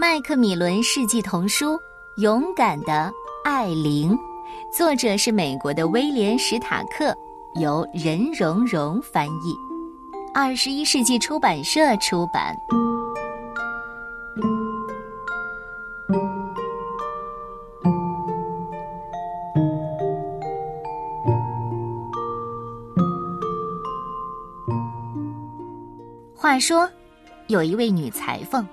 麦克米伦世纪童书《勇敢的艾琳》，作者是美国的威廉·史塔克，由任荣荣翻译，二十一世纪出版社出版。话说，有一位女裁缝，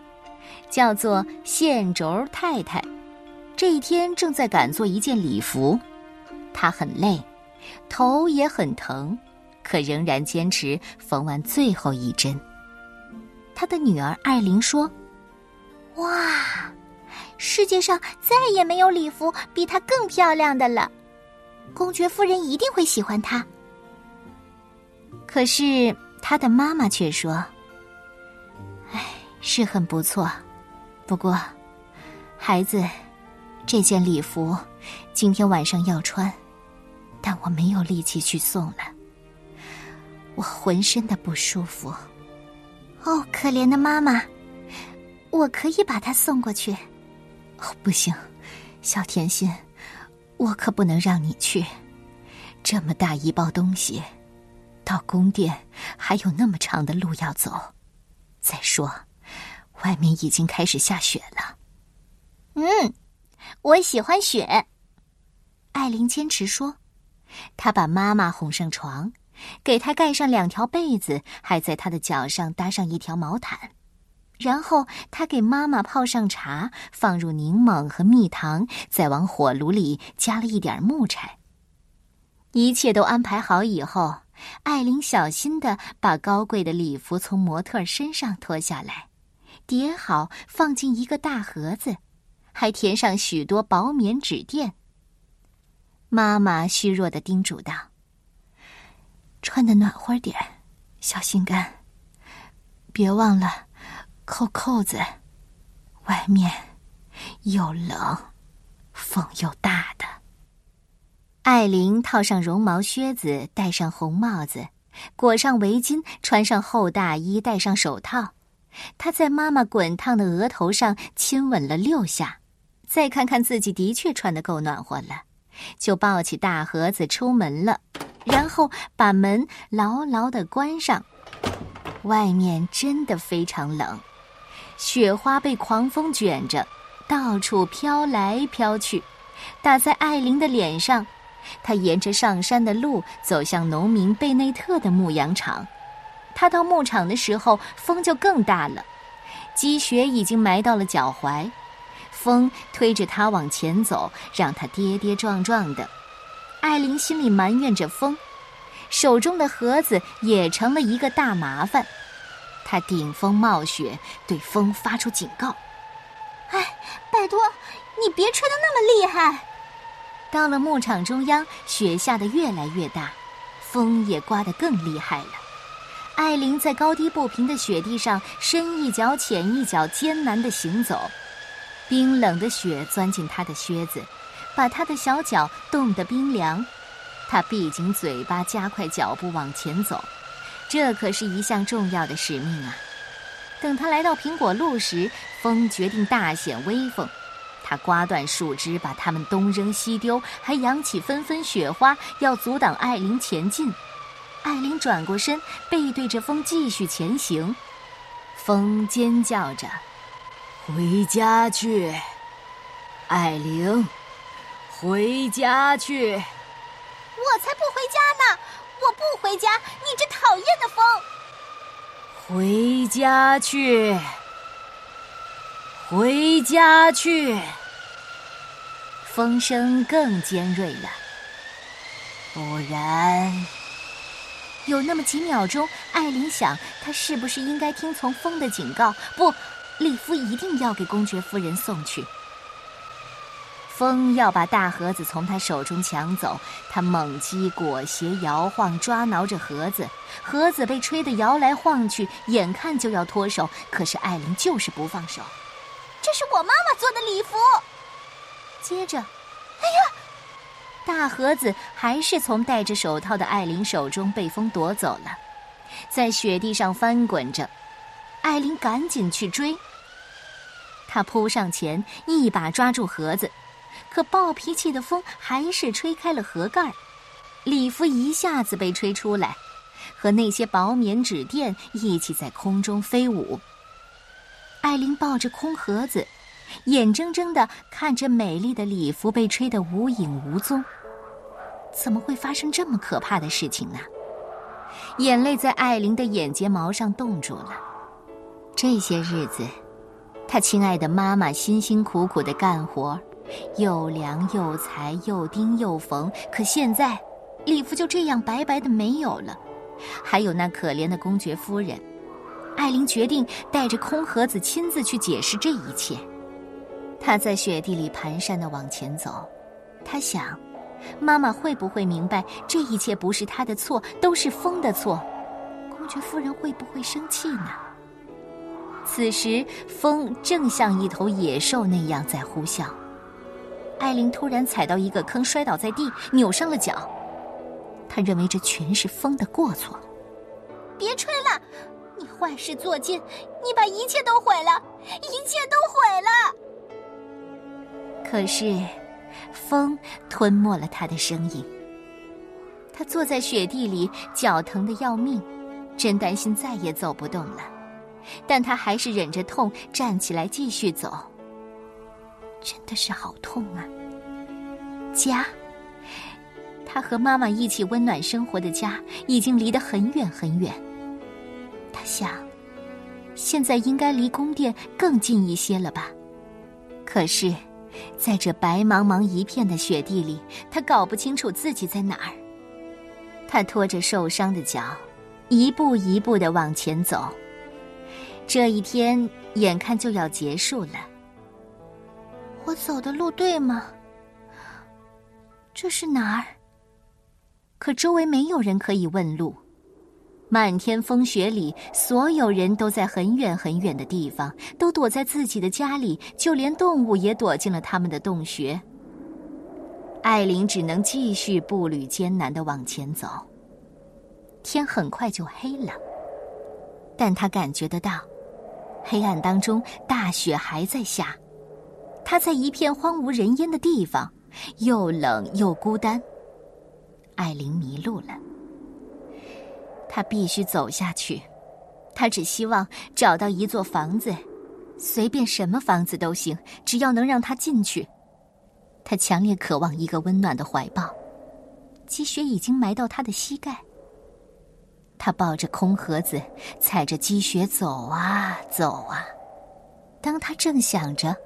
叫做线轴太太。这一天正在赶做一件礼服，她很累，头也很疼，可仍然坚持缝完最后一针。她的女儿艾琳说：“哇，世界上再也没有礼服比她更漂亮的了，公爵夫人一定会喜欢她。”可是她的妈妈却说。是很不错，不过，孩子，这件礼服今天晚上要穿，但我没有力气去送了。我浑身的不舒服。哦，可怜的妈妈，我可以把它送过去。哦，不行，小甜心，我可不能让你去。这么大一包东西，到宫殿还有那么长的路要走。再说。外面已经开始下雪了。嗯，我喜欢雪。艾琳坚持说：“她把妈妈哄上床，给她盖上两条被子，还在她的脚上搭上一条毛毯。然后她给妈妈泡上茶，放入柠檬和蜜糖，再往火炉里加了一点木柴。一切都安排好以后，艾琳小心的把高贵的礼服从模特身上脱下来。”叠好，放进一个大盒子，还填上许多薄棉纸垫。妈妈虚弱的叮嘱道：“穿的暖和点，小心肝。别忘了扣扣子。外面又冷，风又大的。”艾琳套上绒毛靴子，戴上红帽子，裹上围巾，穿上厚大衣，戴上手套。他在妈妈滚烫的额头上亲吻了六下，再看看自己的确穿得够暖和了，就抱起大盒子出门了，然后把门牢牢的关上。外面真的非常冷，雪花被狂风卷着，到处飘来飘去，打在艾琳的脸上。她沿着上山的路走向农民贝内特的牧羊场。他到牧场的时候，风就更大了，积雪已经埋到了脚踝，风推着他往前走，让他跌跌撞撞的。艾琳心里埋怨着风，手中的盒子也成了一个大麻烦。他顶风冒雪，对风发出警告：“哎，拜托，你别吹得那么厉害！”到了牧场中央，雪下得越来越大，风也刮得更厉害了。艾琳在高低不平的雪地上深一脚浅一脚艰难地行走，冰冷的雪钻进她的靴子，把她的小脚冻得冰凉。她闭紧嘴巴，加快脚步往前走，这可是一项重要的使命啊！等他来到苹果路时，风决定大显威风，他刮断树枝，把它们东扔西丢，还扬起纷纷雪花，要阻挡艾琳前进。艾琳转过身，背对着风继续前行。风尖叫着：“回家去，艾琳，回家去！”我才不回家呢！我不回家！你这讨厌的风！回家去，回家去！风声更尖锐了，不然。有那么几秒钟，艾琳想，她是不是应该听从风的警告？不，礼服一定要给公爵夫人送去。风要把大盒子从她手中抢走，她猛击裹挟，摇晃抓挠着盒子，盒子被吹得摇来晃去，眼看就要脱手，可是艾琳就是不放手。这是我妈妈做的礼服。接着，哎呀！大盒子还是从戴着手套的艾琳手中被风夺走了，在雪地上翻滚着。艾琳赶紧去追，她扑上前，一把抓住盒子，可暴脾气的风还是吹开了盒盖礼服一下子被吹出来，和那些薄棉纸垫一起在空中飞舞。艾琳抱着空盒子，眼睁睁的看着美丽的礼服被吹得无影无踪。怎么会发生这么可怕的事情呢？眼泪在艾琳的眼睫毛上冻住了。这些日子，她亲爱的妈妈辛辛苦苦的干活，又量又裁又钉又缝。可现在，礼服就这样白白的没有了。还有那可怜的公爵夫人，艾琳决定带着空盒子亲自去解释这一切。她在雪地里蹒跚的往前走，她想。妈妈会不会明白这一切不是她的错，都是风的错？公爵夫人会不会生气呢？此时，风正像一头野兽那样在呼啸。艾琳突然踩到一个坑，摔倒在地，扭伤了脚。她认为这全是风的过错。别吹了，你坏事做尽，你把一切都毁了，一切都毁了。可是。风吞没了他的声音。他坐在雪地里，脚疼的要命，真担心再也走不动了。但他还是忍着痛站起来继续走。真的是好痛啊！家，他和妈妈一起温暖生活的家，已经离得很远很远。他想，现在应该离宫殿更近一些了吧？可是。在这白茫茫一片的雪地里，他搞不清楚自己在哪儿。他拖着受伤的脚，一步一步的往前走。这一天眼看就要结束了。我走的路对吗？这是哪儿？可周围没有人可以问路。漫天风雪里，所有人都在很远很远的地方，都躲在自己的家里，就连动物也躲进了他们的洞穴。艾琳只能继续步履艰难的往前走。天很快就黑了，但她感觉得到，黑暗当中大雪还在下。她在一片荒无人烟的地方，又冷又孤单。艾琳迷路了。他必须走下去，他只希望找到一座房子，随便什么房子都行，只要能让他进去。他强烈渴望一个温暖的怀抱。积雪已经埋到他的膝盖。他抱着空盒子，踩着积雪走啊走啊。当他正想着，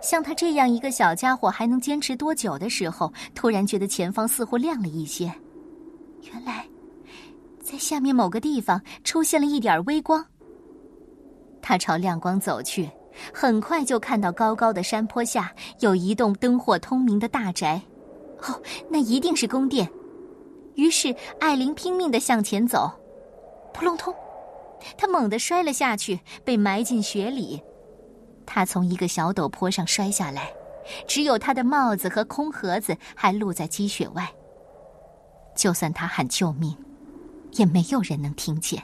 像他这样一个小家伙还能坚持多久的时候，突然觉得前方似乎亮了一些。原来。在下面某个地方出现了一点微光。他朝亮光走去，很快就看到高高的山坡下有一栋灯火通明的大宅。哦，那一定是宫殿。于是艾琳拼命的向前走，扑隆通，他猛地摔了下去，被埋进雪里。他从一个小陡坡上摔下来，只有他的帽子和空盒子还露在积雪外。就算他喊救命。也没有人能听见。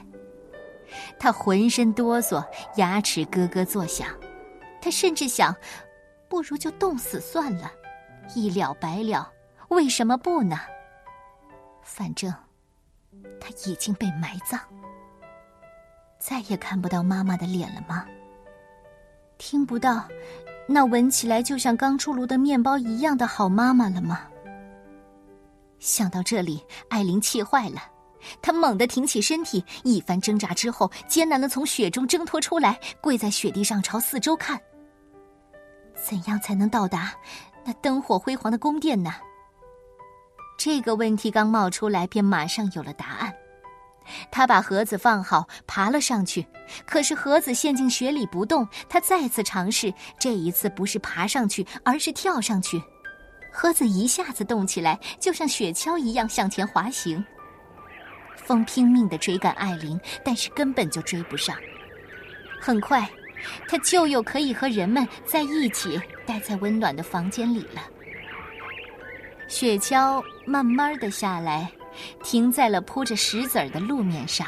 他浑身哆嗦，牙齿咯咯作响。他甚至想，不如就冻死算了，一了百了。为什么不呢？反正他已经被埋葬，再也看不到妈妈的脸了吗？听不到那闻起来就像刚出炉的面包一样的好妈妈了吗？想到这里，艾琳气坏了。他猛地挺起身体，一番挣扎之后，艰难的从雪中挣脱出来，跪在雪地上朝四周看。怎样才能到达那灯火辉煌的宫殿呢？这个问题刚冒出来，便马上有了答案。他把盒子放好，爬了上去。可是盒子陷进雪里不动。他再次尝试，这一次不是爬上去，而是跳上去。盒子一下子动起来，就像雪橇一样向前滑行。风拼命的追赶艾琳，但是根本就追不上。很快，他就又可以和人们在一起，待在温暖的房间里了。雪橇慢慢的下来，停在了铺着石子儿的路面上。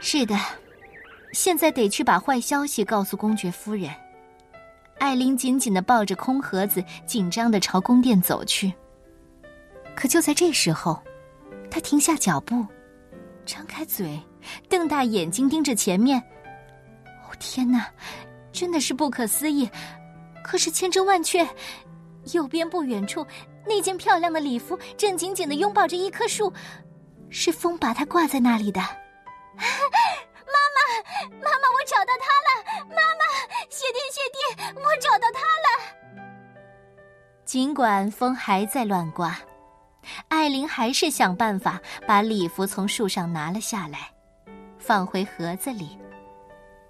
是的，现在得去把坏消息告诉公爵夫人。艾琳紧紧的抱着空盒子，紧张的朝宫殿走去。可就在这时候，她停下脚步，张开嘴，瞪大眼睛盯着前面。哦天哪，真的是不可思议！可是千真万确，右边不远处那件漂亮的礼服正紧紧的拥抱着一棵树，是风把它挂在那里的。妈妈，妈妈，我找到它了！妈妈，谢天谢地，我找到它了。尽管风还在乱刮，艾琳还是想办法把礼服从树上拿了下来，放回盒子里。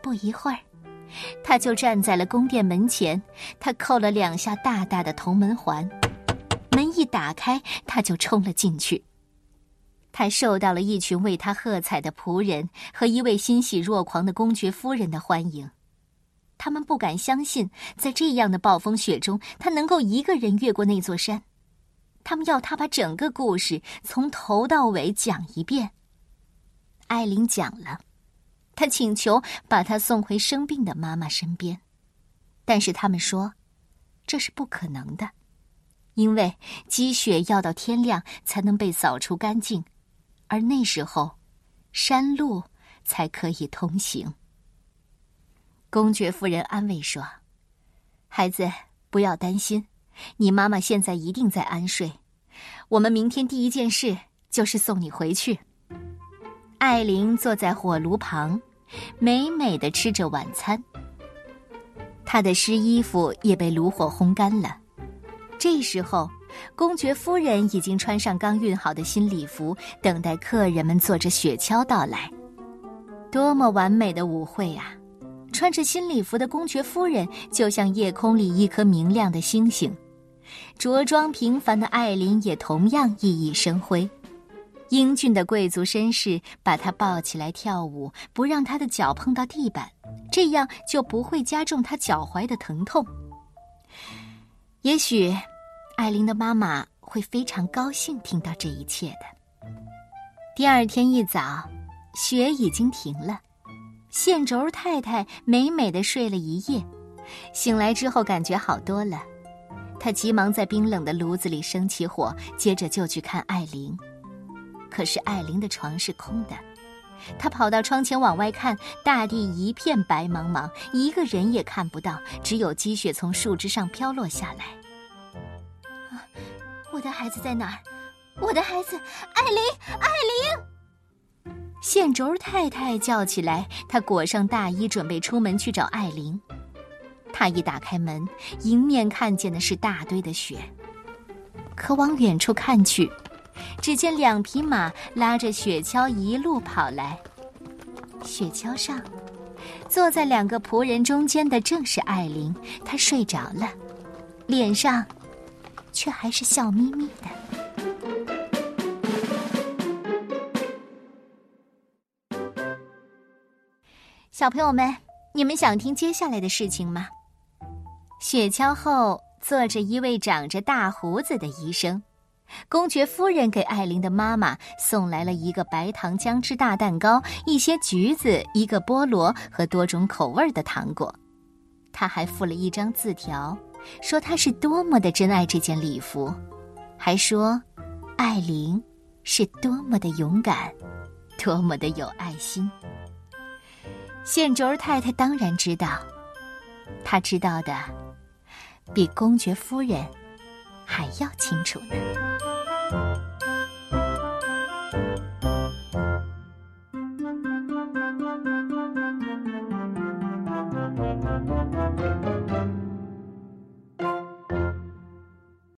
不一会儿，她就站在了宫殿门前。她扣了两下大大的铜门环，门一打开，她就冲了进去。她受到了一群为她喝彩的仆人和一位欣喜若狂的公爵夫人的欢迎。他们不敢相信，在这样的暴风雪中，她能够一个人越过那座山。他们要他把整个故事从头到尾讲一遍。艾琳讲了，他请求把他送回生病的妈妈身边，但是他们说，这是不可能的，因为积雪要到天亮才能被扫除干净。而那时候，山路才可以通行。公爵夫人安慰说：“孩子，不要担心，你妈妈现在一定在安睡。我们明天第一件事就是送你回去。”艾琳坐在火炉旁，美美的吃着晚餐。她的湿衣服也被炉火烘干了。这时候。公爵夫人已经穿上刚熨好的新礼服，等待客人们坐着雪橇到来。多么完美的舞会啊！穿着新礼服的公爵夫人就像夜空里一颗明亮的星星，着装平凡的艾琳也同样熠熠生辉。英俊的贵族绅士把她抱起来跳舞，不让她的脚碰到地板，这样就不会加重她脚踝的疼痛。也许。艾琳的妈妈会非常高兴听到这一切的。第二天一早，雪已经停了，线轴太太美美的睡了一夜，醒来之后感觉好多了。他急忙在冰冷的炉子里生起火，接着就去看艾琳。可是艾琳的床是空的，他跑到窗前往外看，大地一片白茫茫，一个人也看不到，只有积雪从树枝上飘落下来。啊我的孩子在哪儿？我的孩子，艾琳，艾琳！线轴太太叫起来，她裹上大衣，准备出门去找艾琳。他一打开门，迎面看见的是大堆的雪。可往远处看去，只见两匹马拉着雪橇一路跑来。雪橇上，坐在两个仆人中间的正是艾琳，她睡着了，脸上。却还是笑眯眯的。小朋友们，你们想听接下来的事情吗？雪橇后坐着一位长着大胡子的医生。公爵夫人给艾琳的妈妈送来了一个白糖姜汁大蛋糕、一些橘子、一个菠萝和多种口味的糖果。他还附了一张字条。说他是多么的珍爱这件礼服，还说艾琳是多么的勇敢，多么的有爱心。线轴太太当然知道，她知道的比公爵夫人还要清楚呢。